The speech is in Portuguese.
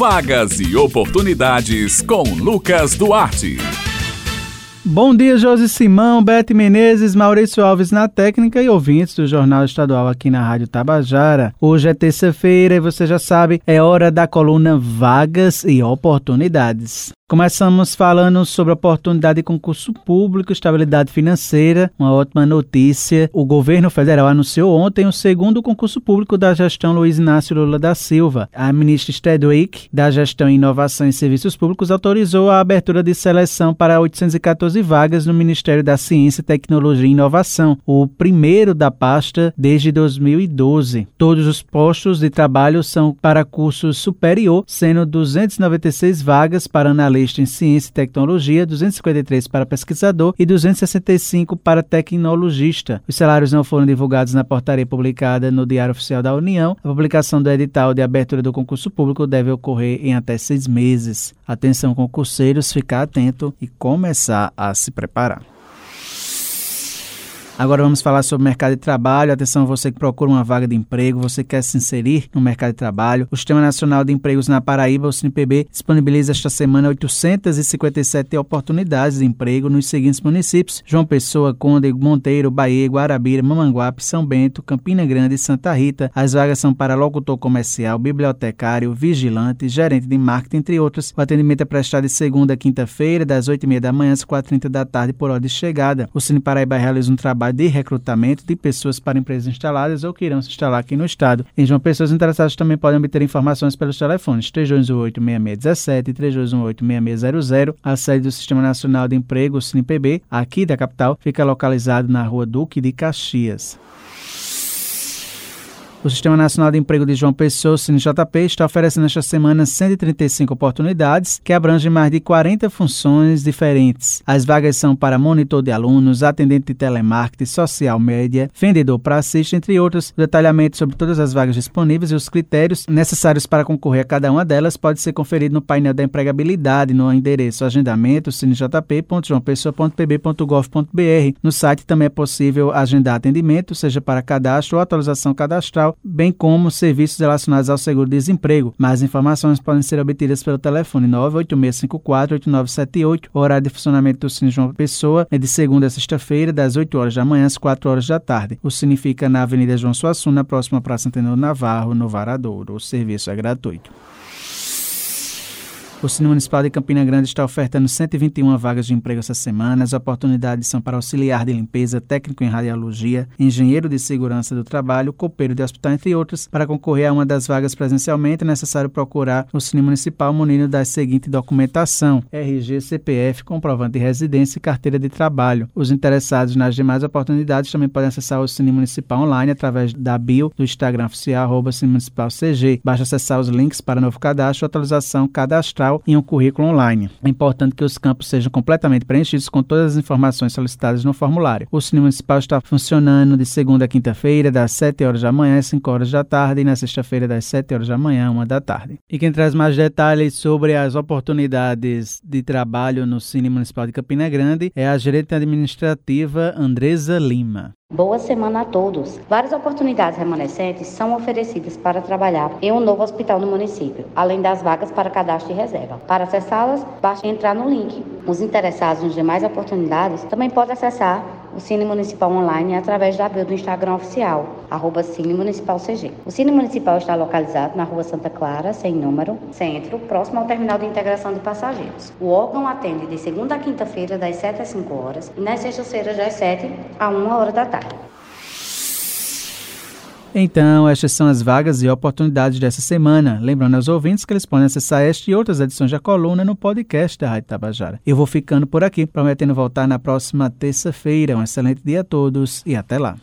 Vagas e oportunidades com Lucas Duarte. Bom dia, Josi Simão, Bete Menezes, Maurício Alves na técnica e ouvintes do Jornal Estadual aqui na Rádio Tabajara. Hoje é terça-feira e você já sabe, é hora da coluna Vagas e Oportunidades. Começamos falando sobre oportunidade de concurso público, estabilidade financeira. Uma ótima notícia. O governo federal anunciou ontem o segundo concurso público da gestão Luiz Inácio Lula da Silva. A ministra Stedwick, da Gestão Inovação e Serviços Públicos, autorizou a abertura de seleção para 814 vagas no Ministério da Ciência, Tecnologia e Inovação, o primeiro da pasta desde 2012. Todos os postos de trabalho são para curso superior, sendo 296 vagas para analistas especialista em ciência e tecnologia, 253 para pesquisador e 265 para tecnologista. Os salários não foram divulgados na portaria publicada no Diário Oficial da União. A publicação do edital de abertura do concurso público deve ocorrer em até seis meses. Atenção, concurseiros, ficar atento e começar a se preparar. Agora vamos falar sobre mercado de trabalho. Atenção, você que procura uma vaga de emprego, você quer se inserir no mercado de trabalho. O Sistema Nacional de Empregos na Paraíba, o SINPB, disponibiliza esta semana 857 oportunidades de emprego nos seguintes municípios: João Pessoa, Conde, Monteiro, Bahia, Guarabira, Mamanguape, São Bento, Campina Grande e Santa Rita. As vagas são para locutor comercial, bibliotecário, vigilante, gerente de marketing, entre outros. O atendimento é prestado de segunda a quinta-feira, das 8h30 da manhã às 4h30 da tarde, por hora de chegada. O Cine Paraíba realiza um trabalho de recrutamento de pessoas para empresas instaladas ou que irão se instalar aqui no estado. Em João Pessoas interessadas também podem obter informações pelos telefones 3218-6617 e 3218-6600. A sede do Sistema Nacional de Emprego, o aqui da capital, fica localizado na rua Duque de Caxias. O Sistema Nacional de Emprego de João Pessoa, CineJP, está oferecendo esta semana 135 oportunidades que abrangem mais de 40 funções diferentes. As vagas são para monitor de alunos, atendente de telemarketing, social média, vendedor para assist, entre outros. Detalhamento sobre todas as vagas disponíveis e os critérios necessários para concorrer a cada uma delas pode ser conferido no painel da empregabilidade no endereço agendamento cinejp.joaopessoa.pb.gov.br. No site também é possível agendar atendimento, seja para cadastro ou atualização cadastral bem como serviços relacionados ao seguro-desemprego. Mais informações podem ser obtidas pelo telefone 986548978. O horário de funcionamento do Cine João Pessoa é de segunda a sexta-feira, das 8 horas da manhã às 4 horas da tarde. O Cine fica na Avenida João Suassuna, próxima à Praça Antenor Navarro, no Varadouro. O serviço é gratuito. O Cine Municipal de Campina Grande está ofertando 121 vagas de emprego essa semana. As oportunidades são para auxiliar de limpeza, técnico em radiologia, engenheiro de segurança do trabalho, copeiro de hospital, entre outros. Para concorrer a uma das vagas presencialmente, é necessário procurar o Cine Municipal munido da seguinte documentação: RG, CPF, comprovante de residência e carteira de trabalho. Os interessados nas demais oportunidades também podem acessar o Cine Municipal online através da bio do Instagram oficial, arroba Cine Municipal CG. Basta acessar os links para novo cadastro, atualização cadastral em um currículo online. É importante que os campos sejam completamente preenchidos com todas as informações solicitadas no formulário. O Cine Municipal está funcionando de segunda a quinta-feira, das 7 horas da manhã às 5 horas da tarde, e na sexta-feira, das 7 horas da manhã à 1 da tarde. E quem traz mais detalhes sobre as oportunidades de trabalho no Cine Municipal de Campina Grande é a gerente administrativa Andresa Lima. Boa semana a todos. Várias oportunidades remanescentes são oferecidas para trabalhar em um novo hospital no município, além das vagas para cadastro e reserva. Para acessá-las, basta entrar no link. Os interessados nas demais oportunidades também podem acessar o Cine Municipal Online através da bio do Instagram oficial, arroba Cine Municipal CG. O Cine Municipal está localizado na rua Santa Clara, sem número, centro, próximo ao terminal de integração de passageiros. O órgão atende de segunda a quinta-feira, das 7 às 5 horas, e nas sextas-feiras, das 7 a 1 hora da tarde. Então, estas são as vagas e oportunidades dessa semana. Lembrando aos ouvintes que eles podem acessar esta e outras edições da coluna no podcast da Rádio Tabajara. Eu vou ficando por aqui, prometendo voltar na próxima terça-feira. Um excelente dia a todos e até lá.